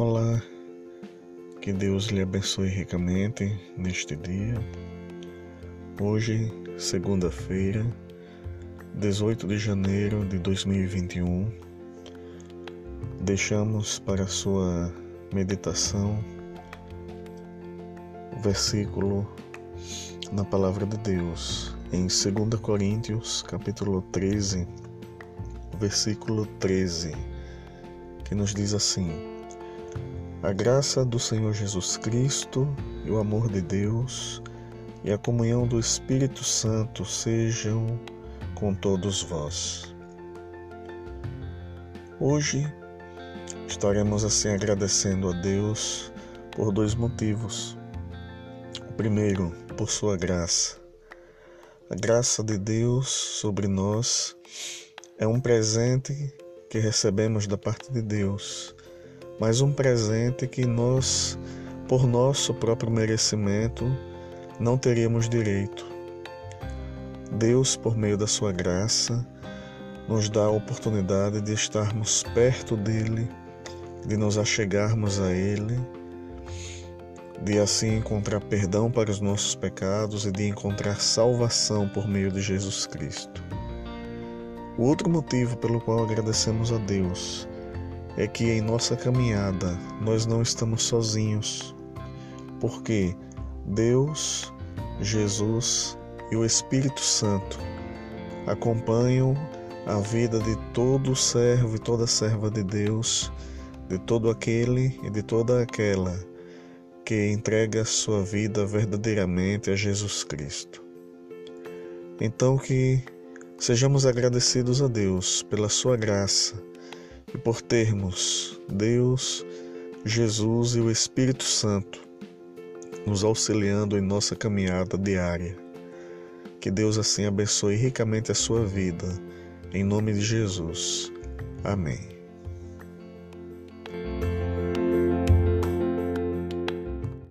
Olá, que Deus lhe abençoe ricamente neste dia. Hoje, segunda-feira, 18 de janeiro de 2021, deixamos para sua meditação o versículo na palavra de Deus em 2 Coríntios, capítulo 13, versículo 13, que nos diz assim: a graça do Senhor Jesus Cristo e o amor de Deus e a comunhão do Espírito Santo sejam com todos vós. Hoje estaremos assim agradecendo a Deus por dois motivos. O primeiro, por sua graça. A graça de Deus sobre nós é um presente que recebemos da parte de Deus mas um presente que nós, por nosso próprio merecimento, não teríamos direito. Deus, por meio da sua graça, nos dá a oportunidade de estarmos perto dele, de nos achegarmos a ele, de assim encontrar perdão para os nossos pecados e de encontrar salvação por meio de Jesus Cristo. O outro motivo pelo qual agradecemos a Deus é que em nossa caminhada nós não estamos sozinhos, porque Deus, Jesus e o Espírito Santo acompanham a vida de todo servo e toda serva de Deus, de todo aquele e de toda aquela que entrega sua vida verdadeiramente a Jesus Cristo. Então que sejamos agradecidos a Deus pela sua graça e por termos Deus, Jesus e o Espírito Santo nos auxiliando em nossa caminhada diária. Que Deus assim abençoe ricamente a sua vida, em nome de Jesus. Amém.